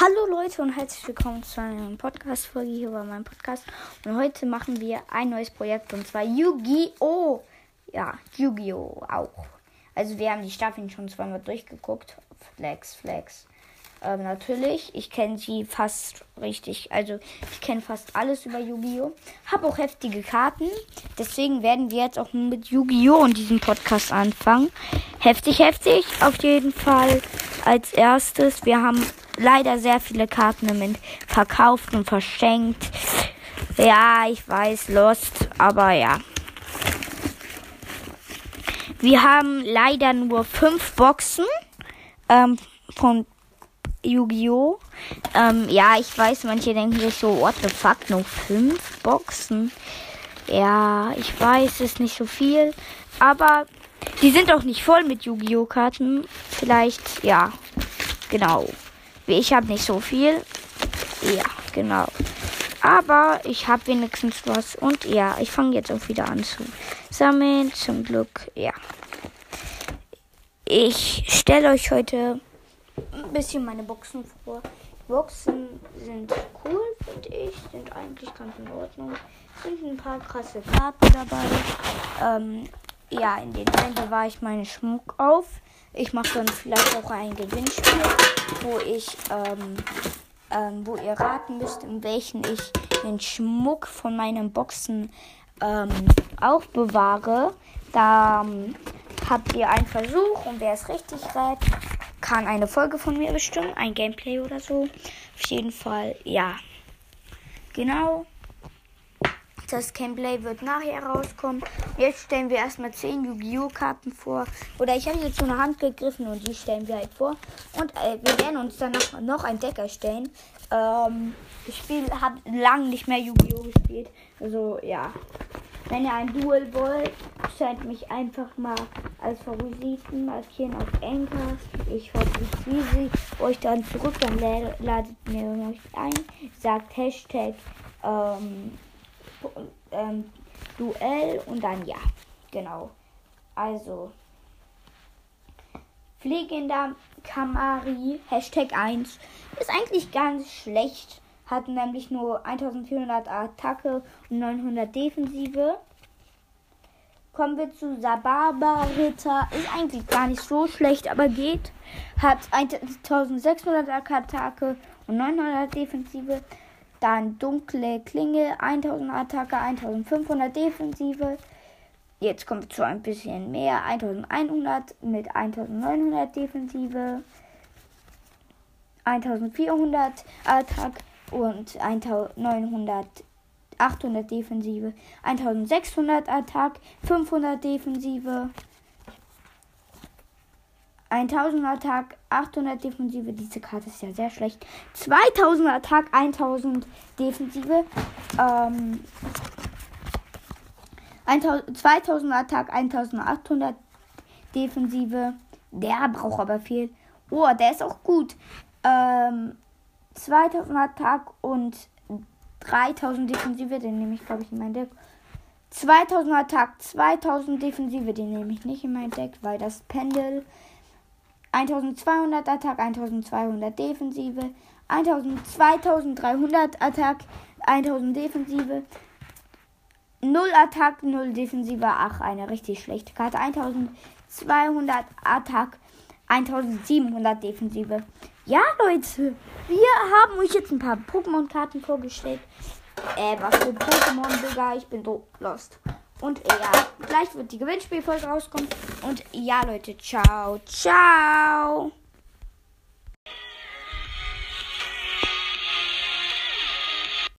Hallo Leute und herzlich willkommen zu einer neuen Podcast-Folge hier bei meinem Podcast. Und heute machen wir ein neues Projekt und zwar Yu-Gi-Oh! Ja, Yu-Gi-Oh! auch. Also wir haben die Staffeln schon zweimal durchgeguckt. Flex, Flex. Ähm, natürlich, ich kenne sie fast richtig. Also ich kenne fast alles über Yu-Gi-Oh! Habe auch heftige Karten. Deswegen werden wir jetzt auch mit Yu-Gi-Oh! in diesem Podcast anfangen. Heftig, heftig. Auf jeden Fall als erstes. Wir haben leider sehr viele Karten im verkauft und verschenkt. Ja, ich weiß, Lost, aber ja. Wir haben leider nur fünf Boxen ähm, von Yu-Gi-Oh! Ähm, ja, ich weiß, manche denken sich so, what the fuck, nur fünf Boxen. Ja, ich weiß, ist nicht so viel, aber die sind auch nicht voll mit Yu-Gi-Oh! Karten. Vielleicht, ja, genau. Ich habe nicht so viel. Ja, genau. Aber ich habe wenigstens was. Und ja, ich fange jetzt auch wieder an zu sammeln. Zum Glück, ja. Ich stelle euch heute ein bisschen meine Boxen vor. Boxen sind cool, finde ich. Sind eigentlich ganz in Ordnung. Sind ein paar krasse Karten dabei. Ähm, ja, in den einen bewahre ich meinen Schmuck auf. Ich mache dann vielleicht auch ein Gewinnspiel, wo ich, ähm, ähm, wo ihr raten müsst, in welchen ich den Schmuck von meinen Boxen ähm, aufbewahre. Da ähm, habt ihr einen Versuch und wer es richtig rät, kann eine Folge von mir bestimmen, ein Gameplay oder so. Auf jeden Fall, ja. Genau. Das Gameplay wird nachher rauskommen. Jetzt stellen wir erstmal 10 Yu-Gi-Oh! Karten vor. Oder ich habe jetzt so eine Hand gegriffen und die stellen wir halt vor. Und äh, wir werden uns dann noch, ein Deck erstellen. Ähm, ich habe lange nicht mehr Yu-Gi-Oh! gespielt. Also ja. Wenn ihr ein Duel wollt, stellt mich einfach mal als Favoriten markieren auf Encast. Ich hoffe, wie sie euch dann zurück, dann ladet mir euch ein, sagt Hashtag ähm, ähm, Duell und dann ja. Genau. Also. Fliegender Kamari, Hashtag 1, ist eigentlich ganz schlecht. Hat nämlich nur 1400 Attacke und 900 Defensive. Kommen wir zu Sababa Ritter. Ist eigentlich gar nicht so schlecht, aber geht. Hat 1600 Attacke und 900 Defensive. Dann dunkle Klinge, 1000 Attacke, 1500 Defensive. Jetzt kommt es zu ein bisschen mehr. 1100 mit 1900 Defensive. 1400 Attack und 1900 800 Defensive, 1600 Attack, 500 Defensive, 1000 Attack, 800 Defensive. Diese Karte ist ja sehr schlecht. 2000 Attack, 1000 Defensive. Ähm, 2000 Attack, 1800 Defensive. Der braucht aber viel. Oh, der ist auch gut. Ähm, 2000 Attack und 3000 Defensive. Den nehme ich, glaube ich, in mein Deck. 2000 Attack, 2000 Defensive. Den nehme ich nicht in mein Deck, weil das Pendel 1200 Attack, 1200 Defensive, 2300 Attack, 1000 Defensive, 0 Attack, 0 Defensive, ach, eine richtig schlechte Karte, 1200 Attack, 1700 Defensive. Ja, Leute, wir haben euch jetzt ein paar Pokémon-Karten vorgestellt. Äh, was für Pokémon, Digga, ich bin so lost. Und ja, gleich wird die Gewinnspielfolge rauskommen. Und ja, Leute, ciao, ciao.